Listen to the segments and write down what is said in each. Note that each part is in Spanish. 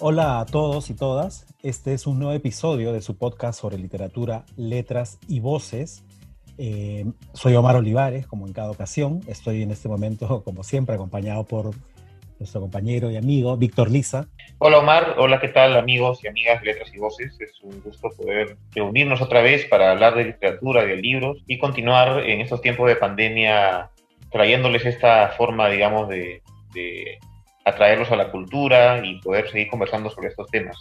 Hola a todos y todas. Este es un nuevo episodio de su podcast sobre literatura, letras y voces. Eh, soy Omar Olivares, como en cada ocasión. Estoy en este momento, como siempre, acompañado por nuestro compañero y amigo Víctor Lisa. Hola Omar, hola, ¿qué tal amigos y amigas de Letras y Voces? Es un gusto poder reunirnos otra vez para hablar de literatura, de libros y continuar en estos tiempos de pandemia trayéndoles esta forma, digamos, de, de atraerlos a la cultura y poder seguir conversando sobre estos temas.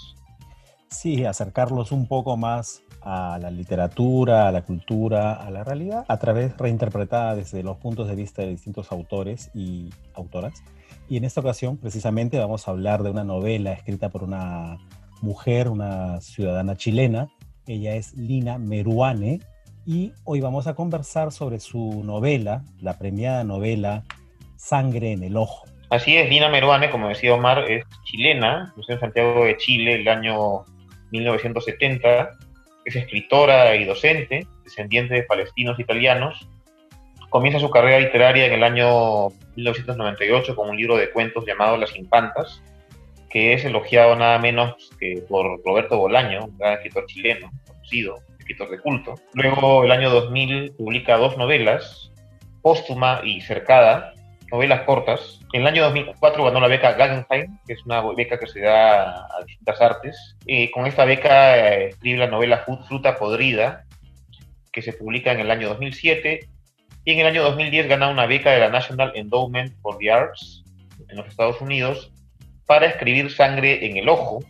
Sí, acercarlos un poco más a la literatura, a la cultura, a la realidad, a través reinterpretada desde los puntos de vista de distintos autores y autoras. Y en esta ocasión, precisamente, vamos a hablar de una novela escrita por una mujer, una ciudadana chilena. Ella es Lina Meruane. Y hoy vamos a conversar sobre su novela, la premiada novela Sangre en el Ojo. Así es, Lina Meruane, como decía Omar, es chilena, nació en Santiago de Chile el año 1970, es escritora y docente, descendiente de palestinos italianos. Comienza su carrera literaria en el año 1998 con un libro de cuentos llamado Las Infantas, que es elogiado nada menos que por Roberto Bolaño, un gran escritor chileno, conocido, escritor de culto. Luego, el año 2000, publica dos novelas, Póstuma y Cercada, novelas cortas. En el año 2004 ganó la beca Guggenheim, que es una beca que se da a distintas artes. y con esta beca eh, escribe la novela Fruta Podrida, que se publica en el año 2007. Y en el año 2010 gana una beca de la National Endowment for the Arts en los Estados Unidos para escribir Sangre en el Ojo,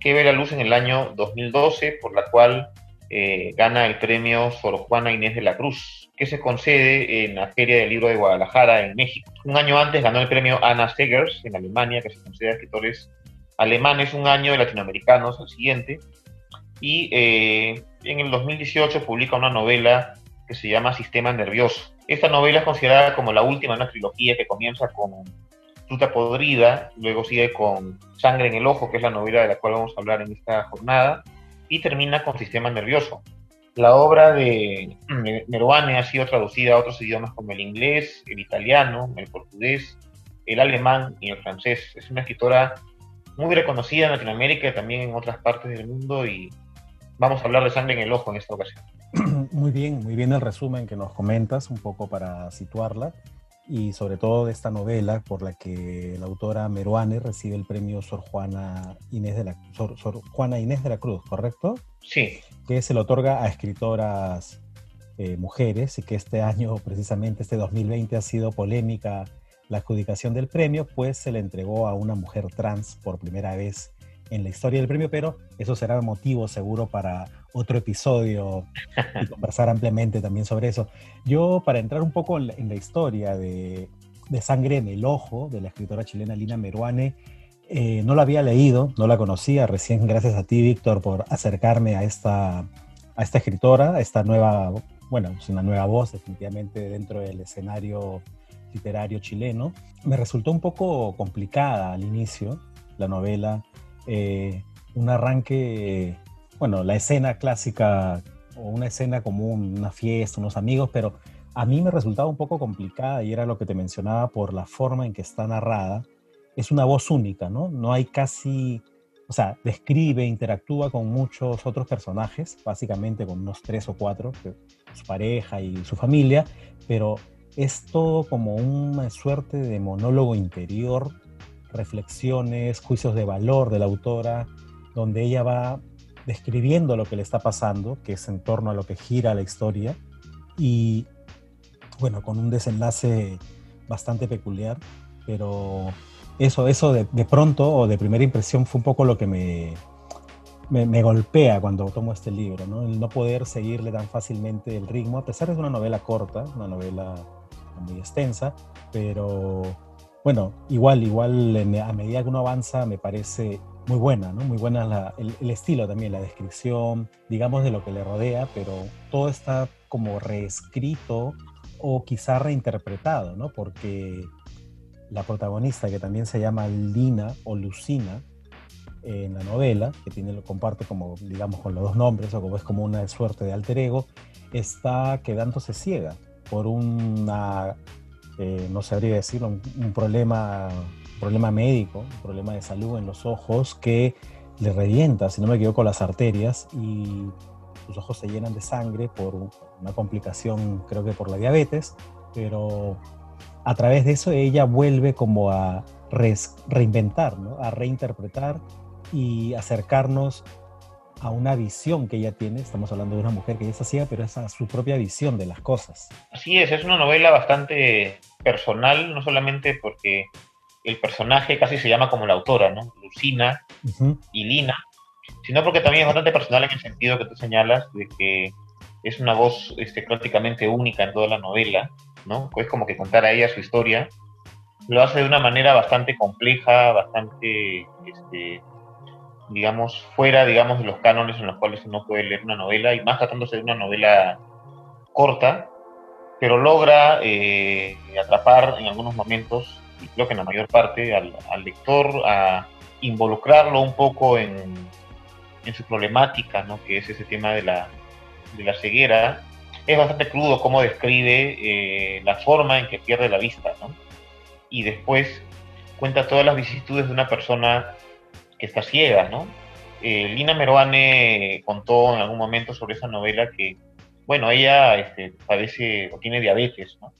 que ve la luz en el año 2012, por la cual eh, gana el premio Sor Juana Inés de la Cruz, que se concede en la Feria del Libro de Guadalajara, en México. Un año antes ganó el premio Anna Segers en Alemania, que se concede a escritores alemanes, un año de latinoamericanos al siguiente. Y eh, en el 2018 publica una novela que se llama Sistema Nervioso. Esta novela es considerada como la última de una trilogía que comienza con Fruta Podrida, luego sigue con Sangre en el Ojo, que es la novela de la cual vamos a hablar en esta jornada, y termina con Sistema Nervioso. La obra de Meruane ha sido traducida a otros idiomas como el inglés, el italiano, el portugués, el alemán y el francés. Es una escritora muy reconocida en Latinoamérica y también en otras partes del mundo y vamos a hablar de sangre en el ojo en esta ocasión. Muy bien, muy bien el resumen que nos comentas, un poco para situarla y sobre todo de esta novela por la que la autora Meruane recibe el premio Sor Juana Inés de la, Sor, Juana Inés de la Cruz, ¿correcto? Sí. Que se le otorga a escritoras eh, mujeres y que este año, precisamente este 2020, ha sido polémica la adjudicación del premio, pues se le entregó a una mujer trans por primera vez en la historia del premio, pero eso será motivo seguro para otro episodio y conversar ampliamente también sobre eso. Yo, para entrar un poco en la, historia de, Sangre en el Ojo, de la escritora chilena Lina Meruane, eh, no la había leído, no la conocía, recién gracias a ti, Víctor, por acercarme a esta, a esta escritora, a esta nueva, bueno, es una nueva voz definitivamente dentro del escenario literario chileno. Me resultó un poco complicada al inicio la novela, eh, un arranque bueno, la escena clásica o una escena común, una fiesta, unos amigos, pero a mí me resultaba un poco complicada y era lo que te mencionaba por la forma en que está narrada. Es una voz única, ¿no? No hay casi, o sea, describe, interactúa con muchos otros personajes, básicamente con unos tres o cuatro, su pareja y su familia, pero es todo como una suerte de monólogo interior, reflexiones, juicios de valor de la autora, donde ella va describiendo lo que le está pasando, que es en torno a lo que gira la historia, y bueno, con un desenlace bastante peculiar, pero eso, eso de, pronto o de primera impresión fue un poco lo que me, me, golpea cuando tomo este libro, ¿no? El no poder seguirle tan fácilmente el ritmo, a pesar de que es una novela corta, una novela muy extensa, pero bueno, igual, igual a medida que uno avanza me parece muy buena, ¿no? Muy buena el, estilo también, la descripción, digamos, de lo que le rodea, pero todo está como reescrito o quizá reinterpretado, ¿no? Porque la protagonista, que también se llama Lina o Lucina en la novela, que tiene, lo comparte como, digamos, con los dos nombres, o como es como una suerte de alter ego, está quedándose ciega por una, eh, no sabría decirlo, un problema problema médico, un problema de salud en los ojos que le revienta, si no me equivoco, las arterias y sus ojos se llenan de sangre por una complicación, creo que por la diabetes, pero a través de eso ella vuelve como a reinventar, a reinterpretar y acercarnos a una visión que ella tiene. Estamos hablando de una mujer que ya está ciega, pero es a su propia visión de las cosas. Así es, es una novela bastante personal, no solamente porque el personaje casi se llama como la autora, ¿no? Lucina y Lina, sino porque también es bastante personal en el sentido que tú señalas de que es una voz este, prácticamente única en toda la novela, ¿no? Es como que contar a ella su historia. Lo hace de una manera bastante compleja, bastante este, digamos, fuera, digamos, de los cánones en los cuales uno puede leer una novela, y más tratándose de una novela corta, pero logra eh, atrapar en algunos momentos, y creo que en la mayor parte, al, lector, a involucrarlo un poco en, en, su problemática, ¿no? que es ese tema de la, de la ceguera. Es bastante crudo cómo describe eh, la forma en que pierde la vista, ¿no? y después cuenta todas las vicisitudes de una persona que está ciega, ¿no? Eh, Lina Meruane contó en algún momento sobre esa novela que, bueno, ella este, padece o tiene diabetes, ¿no?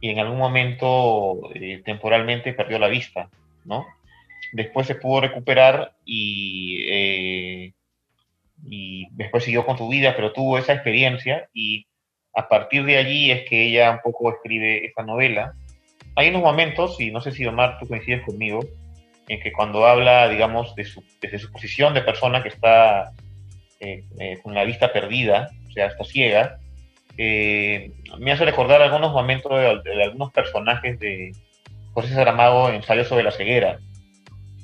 Y en algún momento eh, temporalmente perdió la vista, ¿no? Después se pudo recuperar y, eh, y después siguió con su vida, pero tuvo esa experiencia y a partir de allí es que ella un poco escribe esa novela. Hay unos momentos, y no sé si Omar tú coincides conmigo, en que cuando habla, digamos, de su, desde su posición de persona que está eh, eh, con la vista perdida, o sea, está ciega, eh, me hace recordar algunos momentos de, algunos personajes de José Saramago en Ensayo sobre la ceguera.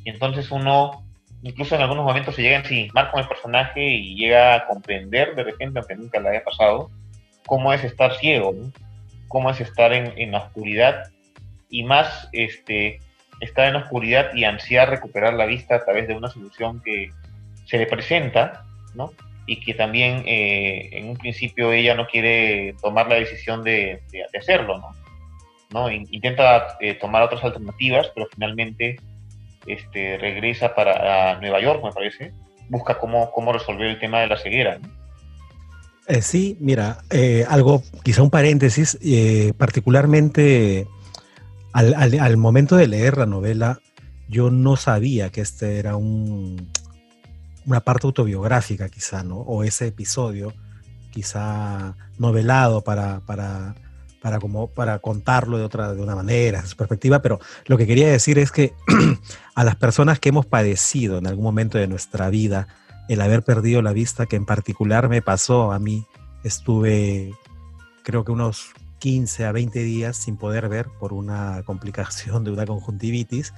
Y entonces uno, incluso en algunos momentos se llega a encimar con el personaje y llega a comprender de repente, aunque nunca le haya pasado, cómo es estar ciego, cómo es estar en, en la oscuridad y más este, estar en la oscuridad y ansiar recuperar la vista a través de una solución que se le presenta, ¿no? Y que también eh, en un principio ella no quiere tomar la decisión de, hacerlo, ¿no? ¿no? Intenta eh, tomar otras alternativas, pero finalmente este, regresa para Nueva York, me parece, busca cómo, cómo resolver el tema de la ceguera, ¿no? Eh, sí, mira, algo, quizá un paréntesis, particularmente al, momento de leer la novela, yo no sabía que este era un, una parte autobiográfica quizá, ¿no? O ese episodio quizá novelado para, para, para, como, para contarlo de otra de una manera, de su perspectiva, pero lo que quería decir es que a las personas que hemos padecido en algún momento de nuestra vida el haber perdido la vista, que en particular me pasó a mí, estuve creo que unos 15 a 20 días sin poder ver por una complicación de una conjuntivitis,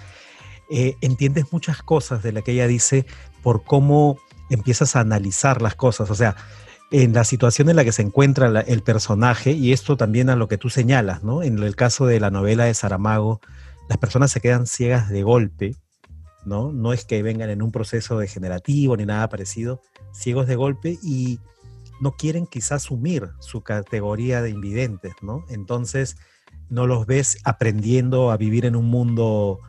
eh, entiendes muchas cosas de la que ella dice por cómo empiezas a analizar las cosas. O sea, en la situación en la que se encuentra el personaje, y esto también a lo que tú señalas, ¿no? En el caso de la novela de Saramago, las personas se quedan ciegas de golpe, ¿no? No es que vengan en un proceso degenerativo ni nada parecido, ciegos de golpe y no quieren quizás asumir su categoría de invidentes, ¿no? Entonces no los ves aprendiendo a vivir en un mundo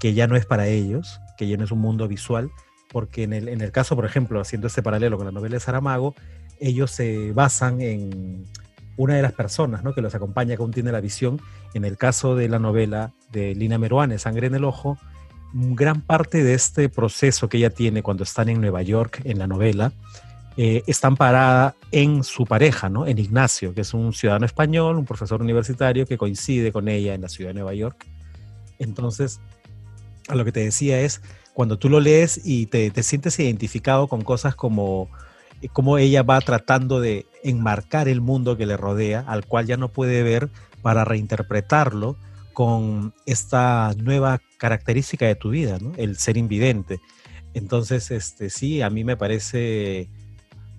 que ya no es para ellos, que ya no es un mundo visual, porque en el, en el caso, por ejemplo, haciendo este paralelo con la novela de Saramago, ellos se basan en una de las personas ¿no? que los acompaña, que aún tiene la visión. En el caso de la novela de Lina Meruane, Sangre en el Ojo, gran parte de este proceso que ella tiene cuando están en Nueva York en la novela eh, está amparada en su pareja, ¿no? En Ignacio, que es un ciudadano español, un profesor universitario que coincide con ella en la ciudad de Nueva York. Entonces, a lo que te decía es, cuando tú lo lees y te, sientes identificado con cosas como eh, cómo ella va tratando de enmarcar el mundo que le rodea, al cual ya no puede ver, para reinterpretarlo con esta nueva característica de tu vida, ¿no? el ser invidente. Entonces, este, sí, a mí me parece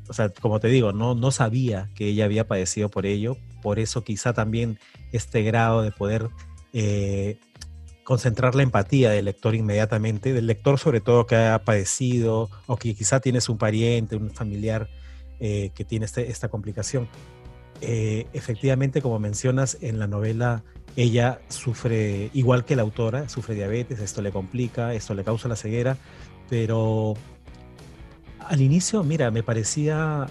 o sea, como te digo, no, no sabía que ella había padecido por ello, por eso quizá también este grado de poder eh, concentrar la empatía del lector inmediatamente, del lector sobre todo que ha padecido o que quizá tienes un pariente, un familiar eh, que tiene este, esta complicación. Eh, efectivamente, como mencionas en la novela, ella sufre, igual que la autora, sufre diabetes, esto le complica, esto le causa la ceguera, pero al inicio, mira, me parecía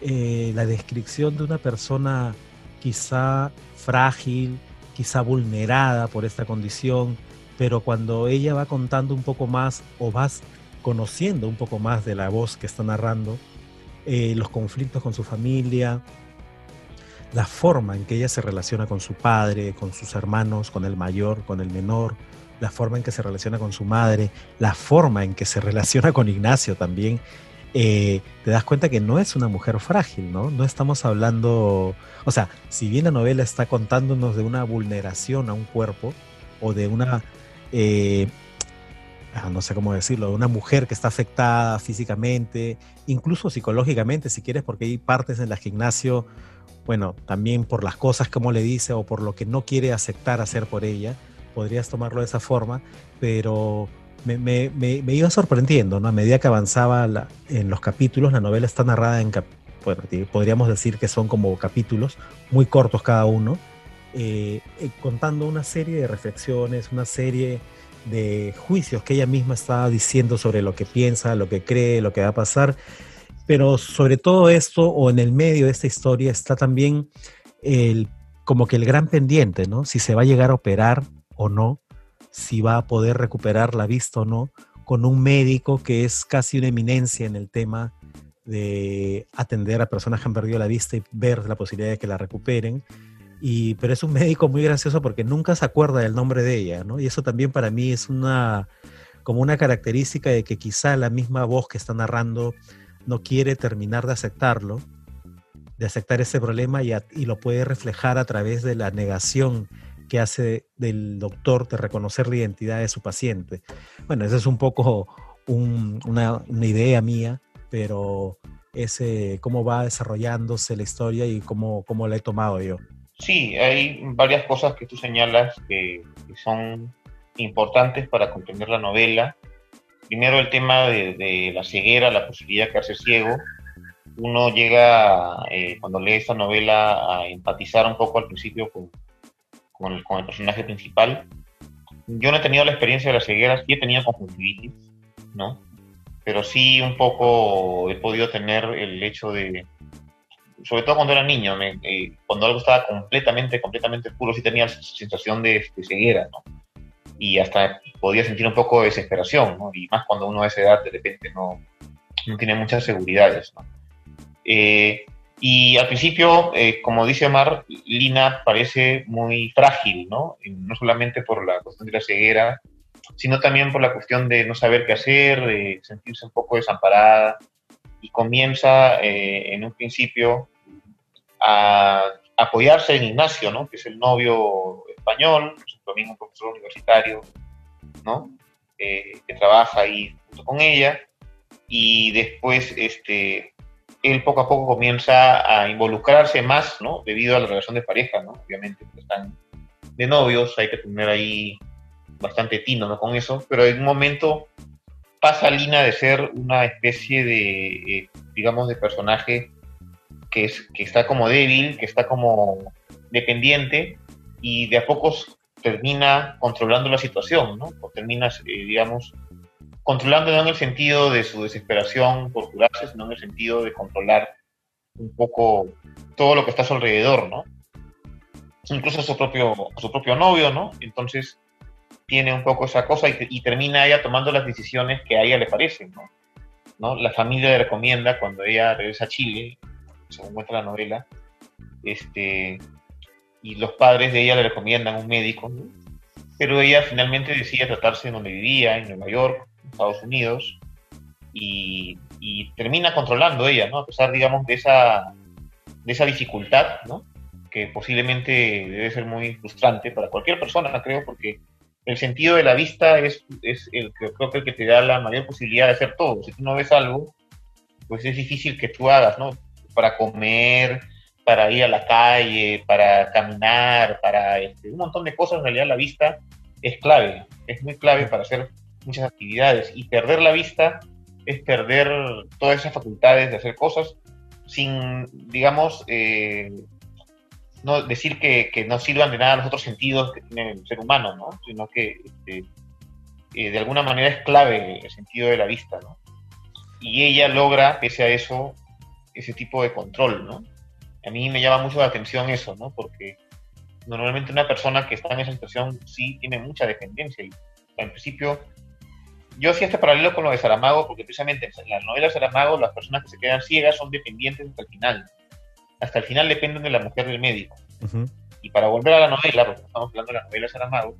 eh, la descripción de una persona quizá frágil, quizá vulnerada por esta condición, pero cuando ella va contando un poco más o vas conociendo un poco más de la voz que está narrando, eh, los conflictos con su familia, la forma en que ella se relaciona con su padre, con sus hermanos, con el mayor, con el menor, la forma en que se relaciona con su madre, la forma en que se relaciona con Ignacio también, eh, te das cuenta que no es una mujer frágil, ¿no? No estamos hablando, o sea, si bien la novela está contándonos de una vulneración a un cuerpo o de una, eh, ah, no sé cómo decirlo, de una mujer que está afectada físicamente, incluso psicológicamente, si quieres, porque hay partes en las que Ignacio bueno, también por las cosas como le dice o por lo que no quiere aceptar hacer por ella, podrías tomarlo de esa forma, pero me, iba sorprendiendo, ¿no? A medida que avanzaba en los capítulos, la novela está narrada en, podríamos decir que son como capítulos, muy cortos cada uno, eh, eh, contando una serie de reflexiones, una serie de juicios que ella misma está diciendo sobre lo que piensa, lo que cree, lo que va a pasar pero sobre todo esto, o en el medio de esta historia, está también el, como que el gran pendiente, ¿no? Si se va a llegar a operar o no, si va a poder recuperar la vista o no, con un médico que es casi una eminencia en el tema de atender a personas que han perdido la vista y ver la posibilidad de que la recuperen. Y, pero es un médico muy gracioso porque nunca se acuerda del nombre de ella, ¿no? Y eso también para mí es una, como una característica de que quizá la misma voz que está narrando no quiere terminar de aceptarlo, de aceptar ese problema y, lo puede reflejar a través de la negación que hace del doctor de reconocer la identidad de su paciente. Bueno, esa es un poco una, idea mía, pero ese cómo va desarrollándose la historia y cómo, cómo la he tomado yo. Sí, hay varias cosas que tú señalas que son importantes para comprender la novela primero el tema de, la ceguera, la posibilidad de quedarse ciego. Uno llega, eh, cuando lee esta novela, a empatizar un poco al principio con, con, el, personaje principal. Yo no he tenido la experiencia de la ceguera, sí he tenido conjuntivitis, ¿no? Pero sí un poco he podido tener el hecho de, sobre todo cuando era niño, eh, cuando algo estaba completamente, completamente oscuro, sí tenía sensación de, de ceguera, ¿no? y hasta podía sentir un poco de desesperación, ¿no? y más cuando uno a esa edad de repente no, no tiene muchas seguridades. ¿no? Eh, y al principio, eh, como dice Omar, Lina parece muy frágil, ¿no? no solamente por la cuestión de la ceguera, sino también por la cuestión de no saber qué hacer, de sentirse un poco desamparada, y comienza eh, en un principio a apoyarse en Ignacio, ¿no? que es el novio español, también un profesor universitario, ¿no? Eh, que trabaja ahí junto con ella, y después este, él poco a poco comienza a involucrarse más, ¿no? Debido a la relación de pareja, ¿no? Obviamente, están de novios, hay que tener ahí bastante tino, ¿no? Con eso, pero en un momento pasa Lina de ser una especie de, eh, digamos, de personaje que, es, que está como débil, que está como dependiente, y de a pocos termina controlando la situación, ¿no? O termina, eh, digamos, controlando no en el sentido de su desesperación por curarse, sino en el sentido de controlar un poco todo lo que está a su alrededor, ¿no? Incluso a su propio, su propio novio, ¿no? Entonces tiene un poco esa cosa y, termina ella tomando las decisiones que a ella le parecen, ¿no? ¿no? La familia le recomienda cuando ella regresa a Chile, según muestra la novela, este, y los padres de ella le recomiendan un médico, pero ella finalmente decide tratarse en donde vivía, en Nueva York, Estados Unidos, y, termina controlando ella, ¿no? A pesar, digamos, de esa, de esa dificultad, ¿no? Que posiblemente debe ser muy frustrante para cualquier persona, creo, porque el sentido de la vista es, es el, creo que el que te da la mayor posibilidad de hacer todo. Si tú no ves algo, pues es difícil que tú hagas, ¿no? Para comer, para ir a la calle, para caminar, para este, un montón de cosas, en realidad la vista es clave, es muy clave para hacer muchas actividades y perder la vista es perder todas esas facultades de hacer cosas sin, digamos, eh, no decir que, no sirvan de nada los otros sentidos que tiene el ser humano, ¿no? Sino que este, eh, de alguna manera es clave el sentido de la vista, ¿no? Y ella logra, pese a eso, ese tipo de control, ¿no? A mí me llama mucho la atención eso, ¿no? Porque normalmente una persona que está en esa situación sí tiene mucha dependencia. Y, en principio, yo hacía este paralelo con lo de Saramago, porque precisamente en la novela de Saramago las personas que se quedan ciegas son dependientes hasta el final. Hasta el final dependen de la mujer del médico. Y para volver a la novela, porque estamos hablando de la novela de Saramago,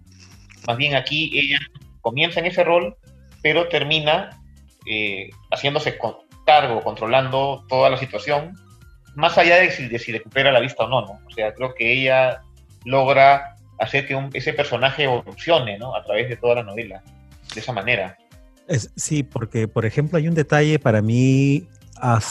más bien aquí ella comienza en ese rol, pero termina eh, haciéndose cargo, controlando toda la situación, más allá de si, de si recupera la vista o no, ¿no? O sea, creo que ella logra hacer que ese personaje evolucione, ¿no? A través de toda la novela, de esa manera. Sí, porque, por ejemplo, hay un detalle para mí,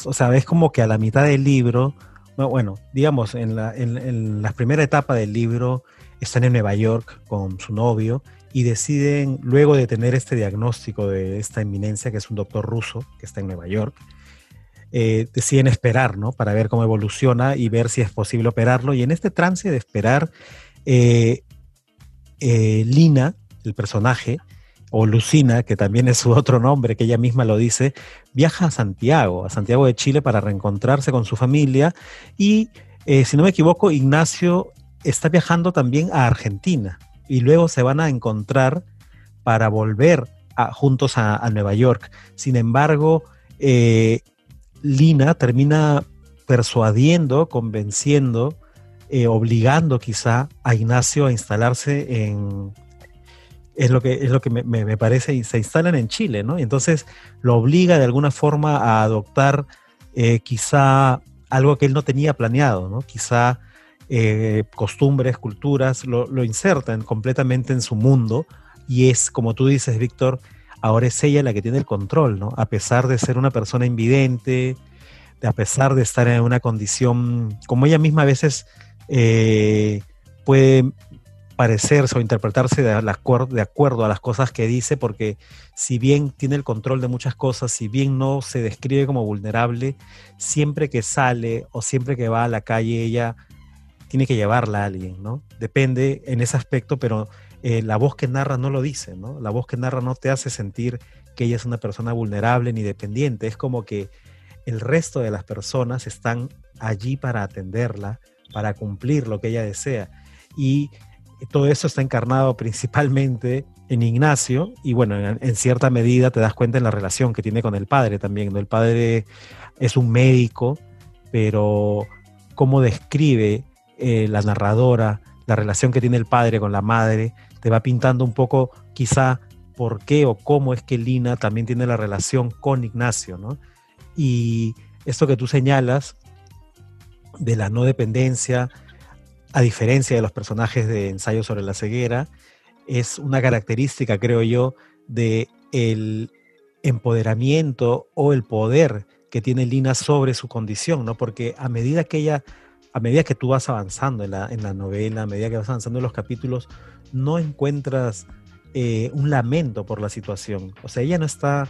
o sea, es como que a la mitad del libro, bueno, digamos, en la, en la primera etapa del libro, están en Nueva York con su novio y deciden, luego de tener este diagnóstico de esta eminencia, que es un doctor ruso que está en Nueva York, eh, deciden esperar, ¿no? Para ver cómo evoluciona y ver si es posible operarlo. Y en este trance de esperar, eh, eh, Lina, el personaje, o Lucina, que también es su otro nombre, que ella misma lo dice, viaja a Santiago, a Santiago de Chile para reencontrarse con su familia. Y, si no me equivoco, Ignacio está viajando también a Argentina y luego se van a encontrar para volver juntos a, Nueva York. Sin embargo, eh, Lina termina persuadiendo, convenciendo, eh, obligando quizá a Ignacio a instalarse en, es lo que, es lo que me, parece, y se instalan en Chile, ¿no? entonces lo obliga de alguna forma a adoptar eh, quizá algo que él no tenía planeado, ¿no? Quizá eh, costumbres, culturas, lo, insertan completamente en su mundo y es, como tú dices, Víctor, ahora es ella la que tiene el control, ¿no? A pesar de ser una persona invidente, de, a pesar de estar en una condición, como ella misma a veces eh, puede parecerse o interpretarse de, de, acuerdo a las cosas que dice, porque si bien tiene el control de muchas cosas, si bien no se describe como vulnerable, siempre que sale o siempre que va a la calle, ella tiene que llevarla a alguien, ¿no? Depende en ese aspecto, pero eh, la voz que narra no lo dice, ¿no? La voz que narra no te hace sentir que ella es una persona vulnerable ni dependiente, es como que el resto de las personas están allí para atenderla, para cumplir lo que ella desea. Y todo eso está encarnado principalmente en Ignacio y bueno, en, cierta medida te das cuenta en la relación que tiene con el padre también. ¿no? El padre es un médico, pero cómo describe eh, la narradora, la relación que tiene el padre con la madre, te va pintando un poco quizá por qué o cómo es que Lina también tiene la relación con Ignacio, ¿no? Y esto que tú señalas de la no dependencia, a diferencia de los personajes de Ensayo sobre la ceguera, es una característica, creo yo, de el empoderamiento o el poder que tiene Lina sobre su condición, ¿no? Porque a medida que ella a medida que tú vas avanzando en la, en la novela, a medida que vas avanzando en los capítulos, no encuentras eh, un lamento por la situación. O sea, ella no está,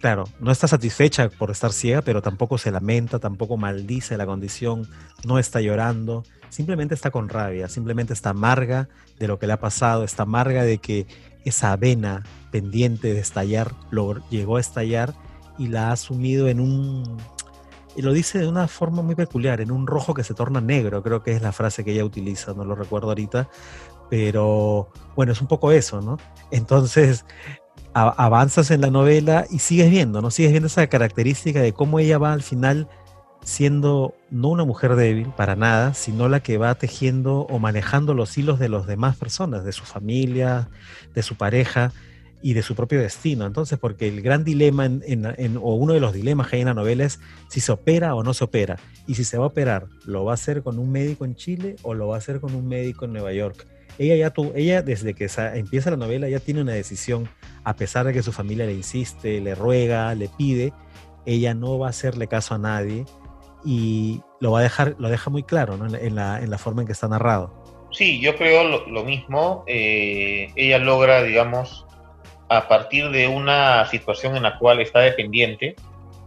claro, no está satisfecha por estar ciega, pero tampoco se lamenta, tampoco maldice la condición, no está llorando, simplemente está con rabia, simplemente está amarga de lo que le ha pasado, está amarga de que esa vena pendiente de estallar lo llegó a estallar y la ha sumido en un y lo dice de una forma muy peculiar, en un rojo que se torna negro, creo que es la frase que ella utiliza, no lo recuerdo ahorita, pero bueno, es un poco eso, ¿no? Entonces, avanzas en la novela y sigues viendo, ¿no? Sigues viendo esa característica de cómo ella va al final siendo no una mujer débil para nada, sino la que va tejiendo o manejando los hilos de las demás personas, de su familia, de su pareja, y de su propio destino. Entonces, porque el gran dilema, en, o uno de los dilemas que hay en la novela es si se opera o no se opera. Y si se va a operar, ¿lo va a hacer con un médico en Chile o lo va a hacer con un médico en Nueva York? Ella ya tuvo, ella desde que empieza la novela ya tiene una decisión, a pesar de que su familia le insiste, le ruega, le pide, ella no va a hacerle caso a nadie y lo va a dejar, lo deja muy claro en, la, en la forma en que está narrado. Sí, yo creo lo, mismo. Eh, ella logra, digamos, a partir de una situación en la cual está dependiente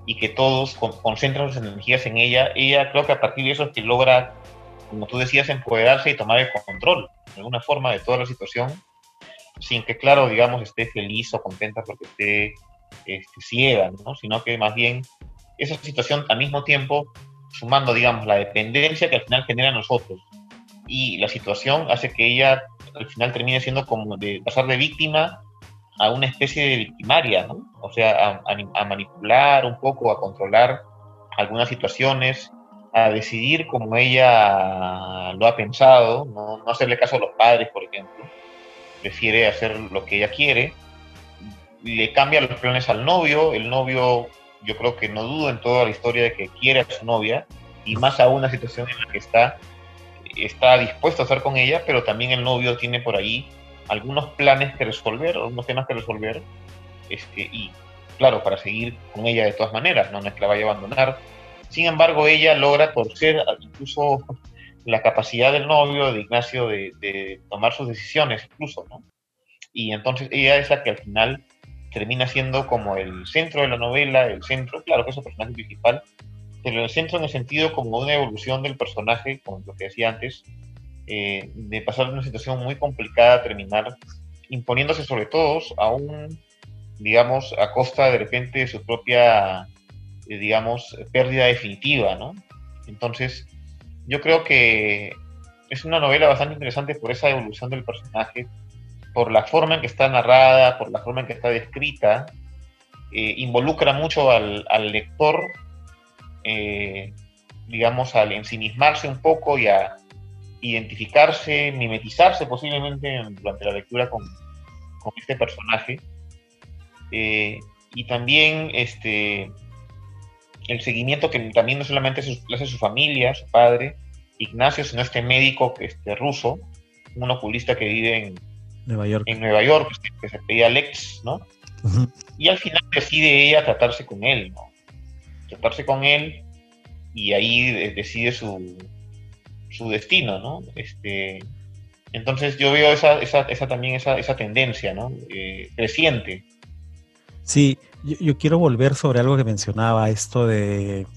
y que todos concentran sus energías en ella, ella creo que a partir de eso es que logra como tú decías, empoderarse y tomar el control, de alguna forma, de toda la situación, sin que, claro, digamos, esté feliz o contenta porque esté este, ciega, ¿no? Sino que más bien esa situación al mismo tiempo, sumando, digamos, la dependencia que al final genera nosotros y la situación hace que ella al final termine siendo como de pasar de víctima a una especie de victimaria, ¿no? O sea, a, manipular un poco, a controlar algunas situaciones, a decidir como ella lo ha pensado, no, no hacerle caso a los padres, por ejemplo, prefiere hacer lo que ella quiere, le cambia los planes al novio, el novio yo creo que no dudo en toda la historia de que quiere a su novia, y más aún una situación en la que está, está dispuesto a estar con ella, pero también el novio tiene por ahí algunos planes que resolver, algunos temas que resolver, este, y claro, para seguir con ella de todas maneras, no, es que la vaya a abandonar. Sin embargo, ella logra torcer incluso la capacidad del novio, de Ignacio, de, tomar sus decisiones, incluso, ¿no? Y entonces ella es la que al final termina siendo como el centro de la novela, el centro, claro que es el personaje principal, pero el centro en el sentido como una evolución del personaje, como lo que decía antes, eh, de pasar de una situación muy complicada a terminar imponiéndose sobre todos, aún, digamos, a costa de repente de su propia, digamos, pérdida definitiva, ¿no? Entonces, yo creo que es una novela bastante interesante por esa evolución del personaje, por la forma en que está narrada, por la forma en que está descrita, eh, involucra mucho al, lector, digamos, al ensimismarse un poco y a, identificarse, mimetizarse posiblemente durante la lectura con, este personaje. Eh, y también este, el seguimiento que también no solamente hace su familia, su padre, Ignacio, sino este médico que este, ruso, un oculista que vive en Nueva York, en Nueva York que se pedía Alex, ¿no? Y al final decide ella tratarse con él, ¿no? Tratarse con él y ahí decide su, su destino, ¿no? Este, entonces yo veo esa, esa, esa también esa, esa, tendencia, ¿no? Eh, creciente. Sí, yo, quiero volver sobre algo que mencionaba, esto de,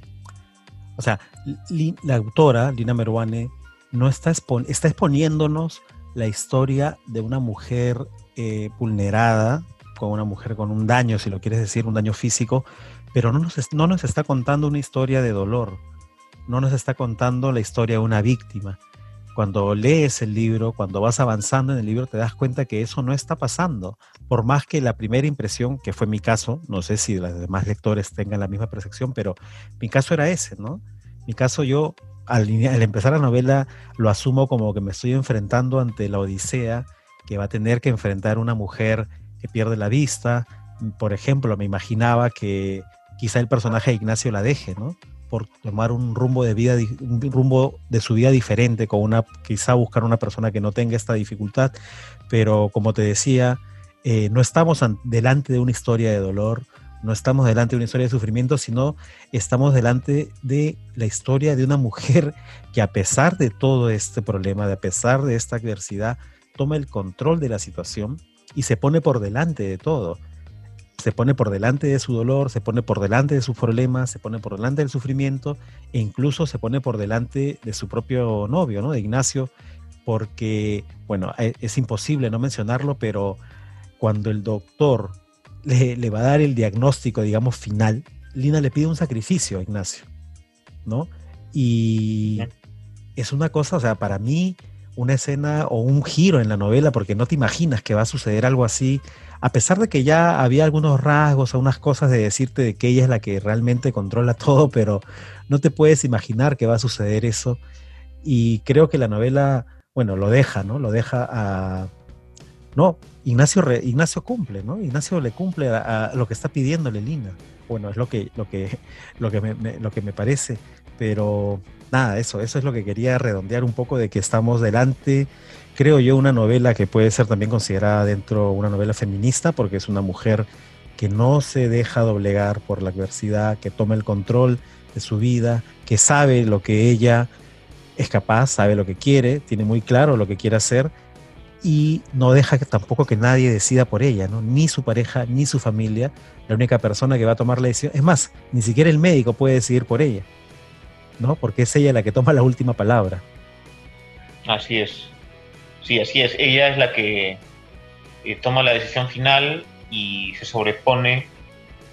o sea, la autora, Lina Meruane, no está, está exponiéndonos la historia de una mujer eh, vulnerada, con una mujer con un daño, si lo quieres decir, un daño físico, pero no nos, no nos está contando una historia de dolor no nos está contando la historia de una víctima. Cuando lees el libro, cuando vas avanzando en el libro, te das cuenta que eso no está pasando. Por más que la primera impresión, que fue mi caso, no sé si los demás lectores tengan la misma percepción, pero mi caso era ese, ¿no? Mi caso yo, al, al empezar la novela, lo asumo como que me estoy enfrentando ante la odisea que va a tener que enfrentar una mujer que pierde la vista. Por ejemplo, me imaginaba que quizá el personaje de Ignacio la deje, ¿no? Por tomar un rumbo de vida, un rumbo de su vida diferente, con una, quizá buscar una persona que no tenga esta dificultad, pero como te decía, eh, no estamos delante de una historia de dolor, no estamos delante de una historia de sufrimiento, sino estamos delante de la historia de una mujer que a pesar de todo este problema, de a pesar de esta adversidad, toma el control de la situación y se pone por delante de todo se pone por delante de su dolor, se pone por delante de sus problemas, se pone por delante del sufrimiento e incluso se pone por delante de su propio novio, ¿no? De Ignacio, porque, bueno, e, es, imposible no mencionarlo, pero cuando el doctor le, va a dar el diagnóstico, digamos, final, Lina le pide un sacrificio a Ignacio, ¿no? Y es una cosa, o sea, para mí, una escena o un giro en la novela, porque no te imaginas que va a suceder algo así a pesar de que ya había algunos rasgos o unas cosas de decirte de que ella es la que realmente controla todo, pero no te puedes imaginar que va a suceder eso. Y creo que la novela, bueno, lo deja, ¿no? Lo deja a... No, Ignacio, Ignacio cumple, ¿no? Ignacio le cumple a, lo que está pidiéndole Lina. Bueno, es lo que, lo que, lo que, lo que me parece. Pero nada, eso, eso es lo que quería redondear un poco de que estamos delante creo yo, una novela que puede ser también considerada dentro una novela feminista, porque es una mujer que no se deja doblegar por la adversidad, que toma el control de su vida, que sabe lo que ella es capaz, sabe lo que quiere, tiene muy claro lo que quiere hacer y no deja que tampoco que nadie decida por ella, ¿no? ni su pareja, ni su familia. La única persona que va a tomar la decisión, es más, ni siquiera el médico puede decidir por ella, ¿no? porque es ella la que toma la última palabra. Así es. Sí, así es. Ella es la que eh, toma la decisión final y se sobrepone,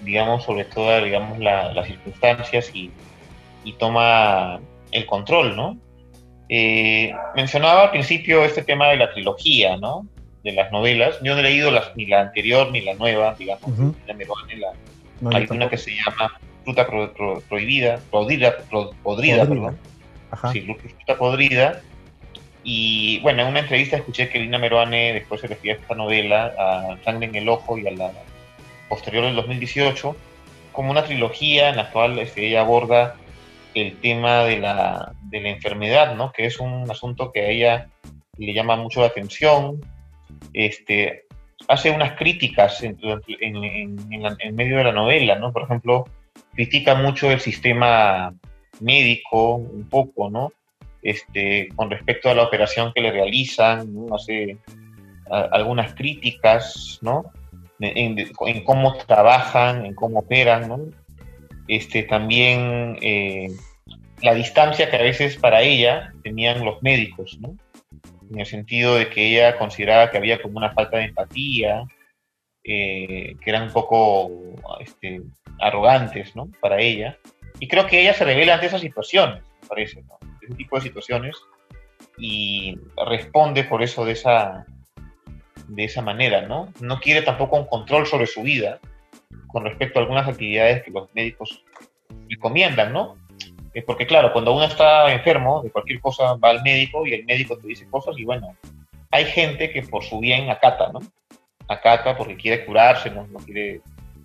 digamos, sobre todas, digamos, las circunstancias y, toma el control, ¿no? Eh, mencionaba al principio este tema de la trilogía, ¿no? De las novelas. Yo no he leído ni la anterior ni la nueva, digamos, hay una que se llama Fruta Prohibida, Podrida, podrida, perdón. Sí, Fruta Podrida. Y bueno, en una entrevista escuché que Lina Meruane después se refirió a esta novela, a Sangre en el Ojo y a la posterior del 2018, como una trilogía en la cual este, ella aborda el tema de la, de la enfermedad, ¿no? que es un asunto que a ella le llama mucho la atención. Este, hace unas críticas en, en, medio de la novela, ¿no? Por ejemplo, critica mucho el sistema médico, un poco, ¿no? Este, con respecto a la operación que le realizan, ¿no? hace algunas críticas, ¿no? En, cómo trabajan, en cómo operan, ¿no? Este, también eh, la distancia que a veces para ella tenían los médicos, ¿no? en el sentido de que ella consideraba que había como una falta de empatía, eh, que eran un poco este, arrogantes ¿no? para ella. Y creo que ella se revela ante esas situaciones, parece, ese tipo de situaciones, y responde por eso de esa, de esa manera, ¿no? No quiere tampoco un control sobre su vida con respecto a algunas actividades que los médicos recomiendan, ¿no? porque claro, cuando uno está enfermo de cualquier cosa va al médico y el médico te dice cosas y bueno, hay gente que por su bien acata, ¿no? Acata porque quiere curarse, no, quiere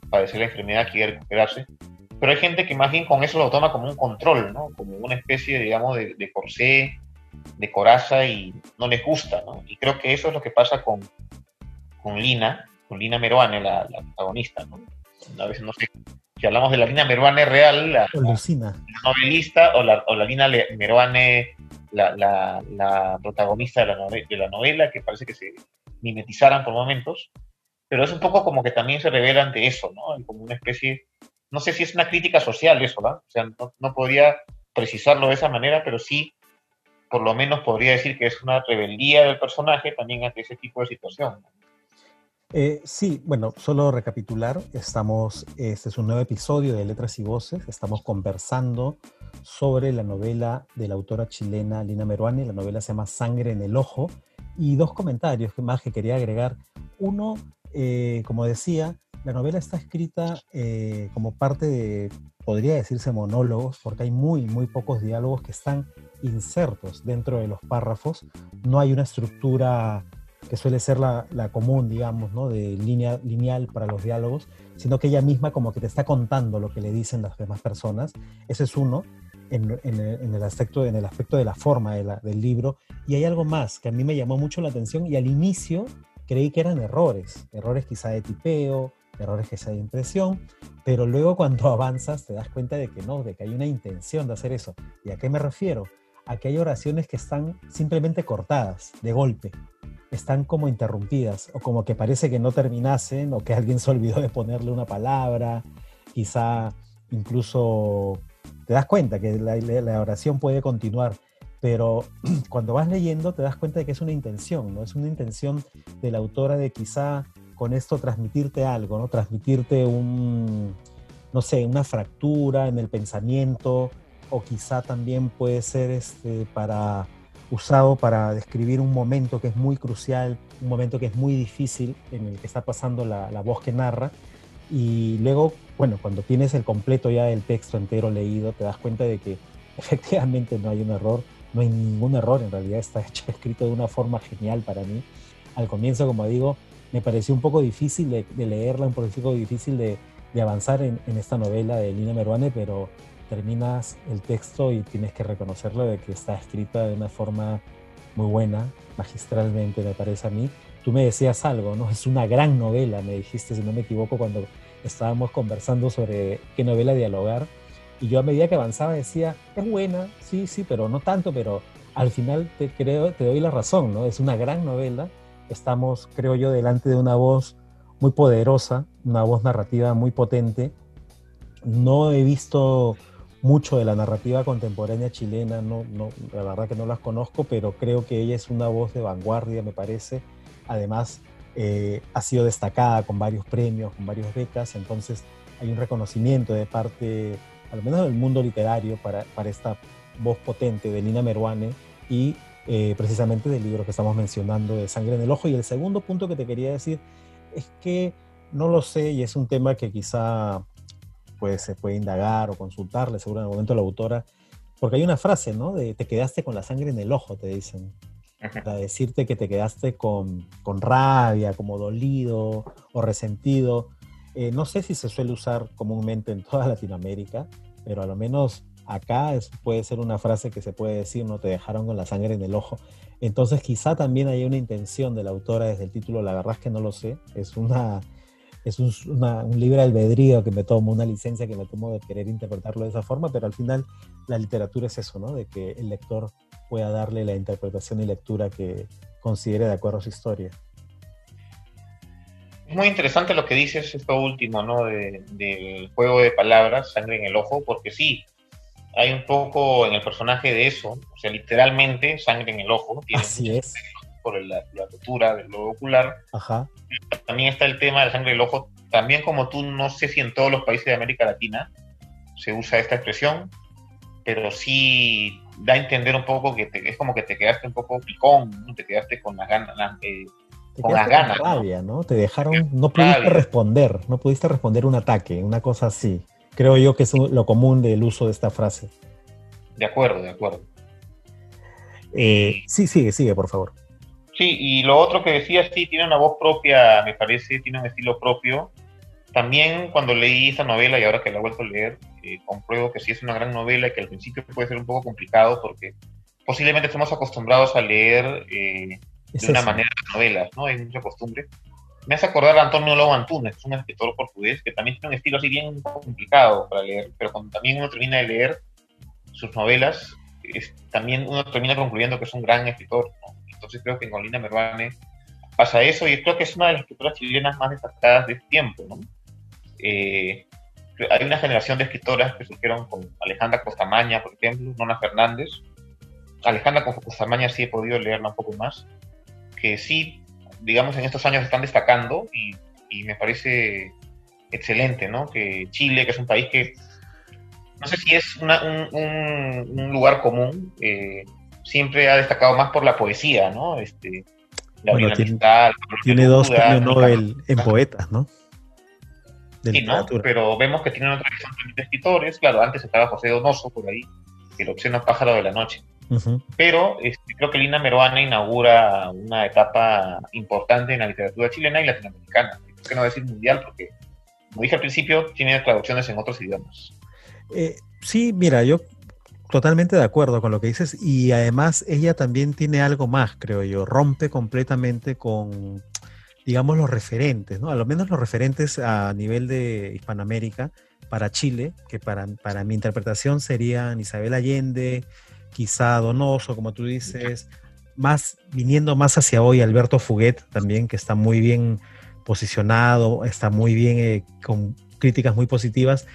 padecer la enfermedad, quiere recuperarse. Pero hay gente que más bien con eso lo toma como un control, ¿no? Como una especie, digamos, de, de corsé, de coraza y no les gusta, ¿no? Y creo que eso es lo que pasa con, con Lina, con Lina Meruane, la, la protagonista, ¿no? A veces no sé si hablamos de la Lina Meruane real, la, novelista, o la, o la Lina Meruane, la, la, protagonista de la, novela, de la novela, que parece que se mimetizaran por momentos, pero es un poco como que también se revela ante eso, ¿no? Como una especie, no sé si es una crítica social eso, ¿no? O sea, no, no podría precisarlo de esa manera, pero sí, por lo menos podría decir que es una rebeldía del personaje también ante ese tipo de situación. Eh, sí, bueno, solo recapitular, estamos, este es un nuevo episodio de Letras y Voces, estamos conversando sobre la novela de la autora chilena Lina Meruane, la novela se llama Sangre en el Ojo, y dos comentarios más que quería agregar. Uno, eh, como decía, la novela está escrita eh, como parte de, podría decirse, monólogos, porque hay muy, muy pocos diálogos que están insertos dentro de los párrafos, no hay una estructura que suele ser la, común, digamos, ¿no? de línea, lineal para los diálogos, sino que ella misma como que te está contando lo que le dicen las demás personas. Ese es uno, en, el, aspecto, en el aspecto de la forma del libro. Y hay algo más que a mí me llamó mucho la atención y al inicio creí que eran errores, errores quizá de tipeo, errores quizá de impresión, pero luego cuando avanzas te das cuenta de que no, de que hay una intención de hacer eso. ¿Y a qué me refiero? A que hay oraciones que están simplemente cortadas, de golpe están como interrumpidas o como que parece que no terminasen o que alguien se olvidó de ponerle una palabra, quizá incluso te das cuenta que la, oración puede continuar, pero cuando vas leyendo te das cuenta de que es una intención, ¿no? Es una intención de la autora de quizá con esto transmitirte algo, ¿no? Transmitirte un, no sé, una fractura en el pensamiento o quizá también puede ser este, para usado para describir un momento que es muy crucial, un momento que es muy difícil en el que está pasando la, voz que narra. Y luego, bueno, cuando tienes el completo ya del texto entero leído, te das cuenta de que efectivamente no hay un error, no hay ningún error, en realidad está hecho, escrito de una forma genial para mí. Al comienzo, como digo, me pareció un poco difícil de, leerla, un poco difícil de, avanzar en, en, esta novela de Lina Meruane, pero terminas el texto y tienes que reconocerlo de que está escrita de una forma muy buena, magistralmente me parece a mí. Tú me decías algo, ¿no? Es una gran novela, me dijiste, si no me equivoco, cuando estábamos conversando sobre qué novela dialogar. Y yo a medida que avanzaba decía, es buena, sí, sí, pero no tanto, pero al final te, creo, te doy la razón, ¿no? Es una gran novela. Estamos, creo yo, delante de una voz muy poderosa, una voz narrativa muy potente. No he visto mucho de la narrativa contemporánea chilena, no, no, la verdad que no las conozco, pero creo que ella es una voz de vanguardia, me parece. Además, eh, ha sido destacada con varios premios, con varias becas, entonces hay un reconocimiento de parte, al menos del mundo literario, para, para esta voz potente de Lina Meruane y eh, precisamente del libro que estamos mencionando de Sangre en el Ojo. Y el segundo punto que te quería decir es que no lo sé y es un tema que quizá pues, se puede indagar o consultarle seguro en el momento a la autora, porque hay una frase, ¿no? De te quedaste con la sangre en el ojo, te dicen. Para decirte que te quedaste con, con rabia, como dolido o resentido. Eh, no sé si se suele usar comúnmente en toda Latinoamérica, pero a lo menos acá puede ser una frase que se puede decir, no te dejaron con la sangre en el ojo. Entonces quizá también hay una intención de la autora desde el título, la verdad es que no lo sé, es una es un, un libre albedrío que me tomo, una licencia que me tomo de querer interpretarlo de esa forma, pero al final la literatura es eso, ¿no? De que el lector pueda darle la interpretación y lectura que considere de acuerdo a su historia. Es muy interesante lo que dices, esto último, ¿no? del juego de palabras, sangre en el ojo, porque sí, hay un poco en el personaje de eso, o sea, literalmente sangre en el ojo. Tiene Así es. Por la, la, rotura del globo ocular. Ajá. También está el tema de la sangre del ojo. También como tú, no sé si en todos los países de América Latina se usa esta expresión, pero sí da a entender un poco que es como que te quedaste un poco picón, ¿no? te quedaste con las ganas. Eh, con las ganas. rabia, ¿no? Te dejaron, no pudiste responder, no pudiste responder un ataque, una cosa así. Creo yo que es lo común del uso de esta frase. De acuerdo, de acuerdo. Eh, sí, sigue, sigue, por favor. Sí, y lo otro que decía, sí, tiene una voz propia, me parece, tiene un estilo propio. También cuando leí esta novela y ahora que la he vuelto a leer, eh, compruebo que sí es una gran novela y que al principio puede ser un poco complicado porque posiblemente estamos acostumbrados a leer eh, de una manera las novelas, ¿no? Hay mucha costumbre me hace acordar a Antonio Lobo Antunes, un escritor portugués que también tiene un estilo así bien complicado para leer, pero cuando también uno termina de leer sus novelas, también uno termina concluyendo que es un gran escritor. Entonces creo que en Golina Meruane pasa eso y creo que es una de las escritoras chilenas más destacadas de este tiempo. Eh, hay una generación de escritoras que surgieron con Alejandra Costamaña, por ejemplo, Nona Fernández. Alejandra Costamaña sí he podido leerla un poco más, que sí digamos, en estos años están destacando y, me parece excelente, ¿no? Que Chile, que es un país que no sé si es un, lugar común, eh, siempre ha destacado más por la poesía, ¿no? Este, la bueno, tiene, dos premios Nobel en poetas, ¿no? sí, ¿no? Pero vemos que tienen otra tradición de escritores. Claro, antes estaba José Donoso por ahí, el obsceno pájaro de la noche. Pero este, creo que Lina Meruana inaugura una etapa importante en la literatura chilena y latinoamericana. ¿Por qué no decir mundial? Porque, como dije al principio, tiene traducciones en otros idiomas. Eh, sí, mira, yo totalmente de acuerdo con lo que dices y además ella también tiene algo más, creo yo, rompe completamente con, digamos, los referentes, ¿no? A lo menos los referentes a nivel de Hispanoamérica para Chile, que para, para mi interpretación serían Isabel Allende, quizá Donoso, como tú dices, más viniendo más hacia hoy Alberto Fuguet también, que está muy bien posicionado, está muy bien eh, con críticas muy positivas.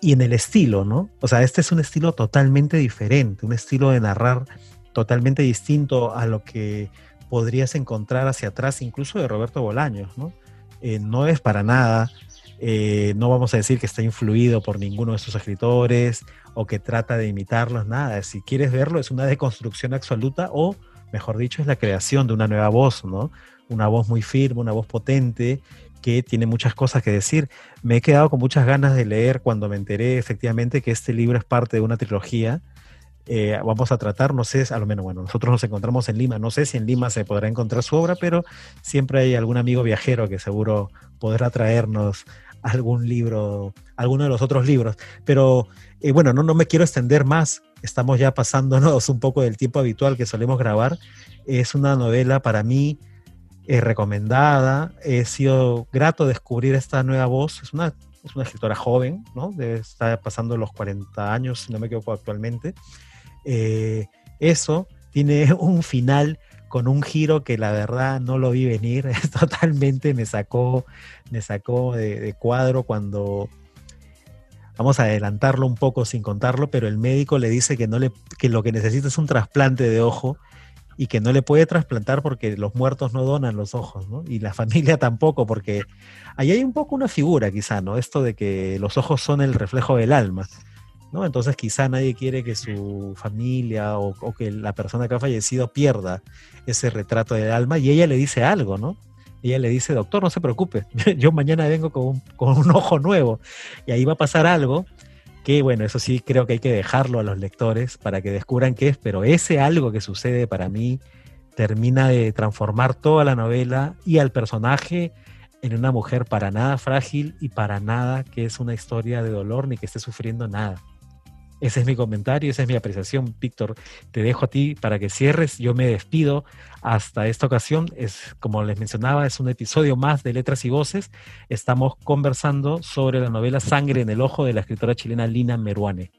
Y en el estilo, ¿no? O sea, este es un estilo totalmente diferente, un estilo de narrar totalmente distinto a lo que podrías encontrar hacia atrás, incluso de Roberto Bolaños, ¿no? Eh, no es para nada, eh, no vamos a decir que está influido por ninguno de sus escritores o que trata de imitarlos, nada. Si quieres verlo, es una deconstrucción absoluta o, mejor dicho, es la creación de una nueva voz, ¿no? Una voz muy firme, una voz potente que tiene muchas cosas que decir. Me he quedado con muchas ganas de leer cuando me enteré efectivamente que este libro es parte de una trilogía. Eh, vamos a tratar, no sé, a lo menos, bueno, nosotros nos encontramos en Lima, no sé si en Lima se podrá encontrar su obra, pero siempre hay algún amigo viajero que seguro podrá traernos algún libro, alguno de los otros libros. Pero eh, bueno, no, no me quiero extender más, estamos ya pasándonos un poco del tiempo habitual que solemos grabar. Es una novela para mí eh, recomendada, he sido grato descubrir esta nueva voz, es una, es una escritora joven, ¿no? está pasando los 40 años, si no me equivoco actualmente. Eh, eso tiene un final con un giro que la verdad no lo vi venir, totalmente me sacó, me sacó de, cuadro cuando vamos a adelantarlo un poco sin contarlo, pero el médico le dice que, no le, que lo que necesita es un trasplante de ojo y que no le puede trasplantar porque los muertos no donan los ojos, ¿no? Y la familia tampoco, porque ahí hay un poco una figura quizá, ¿no? Esto de que los ojos son el reflejo del alma, ¿no? Entonces quizá nadie quiere que su familia o, que la persona que ha fallecido pierda ese retrato del alma y ella le dice algo, ¿no? ella le dice, doctor, no se preocupe, yo mañana vengo con un, con un, ojo nuevo y ahí va a pasar algo que bueno, eso sí creo que hay que dejarlo a los lectores para que descubran qué es, pero ese algo que sucede para mí termina de transformar toda la novela y al personaje en una mujer para nada frágil y para nada que es una historia de dolor ni que esté sufriendo nada. Ese es mi comentario, esa es mi apreciación. Víctor, te dejo a ti para que cierres. Yo me despido hasta esta ocasión. Es, como les mencionaba, es un episodio más de Letras y Voces. Estamos conversando sobre la novela Sangre en el Ojo de la escritora chilena Lina Meruane.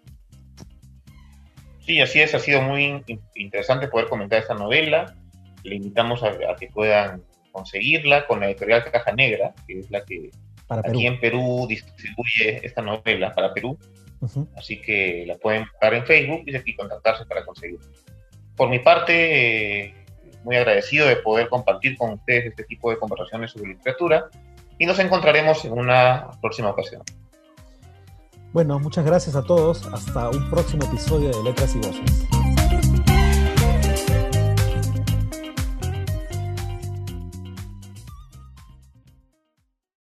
Sí, así es. Ha sido muy interesante poder comentar esta novela. Le invitamos a, a que puedan conseguirla con la editorial Caja Negra, que es la que para aquí en Perú distribuye esta novela para Perú. Así que la pueden buscar en Facebook y aquí contactarse para conseguirlo. Por mi parte, eh, muy agradecido de poder compartir con ustedes este tipo de conversaciones sobre literatura y nos encontraremos en una próxima ocasión. Bueno, muchas gracias a todos. Hasta un próximo episodio de Letras y Voces.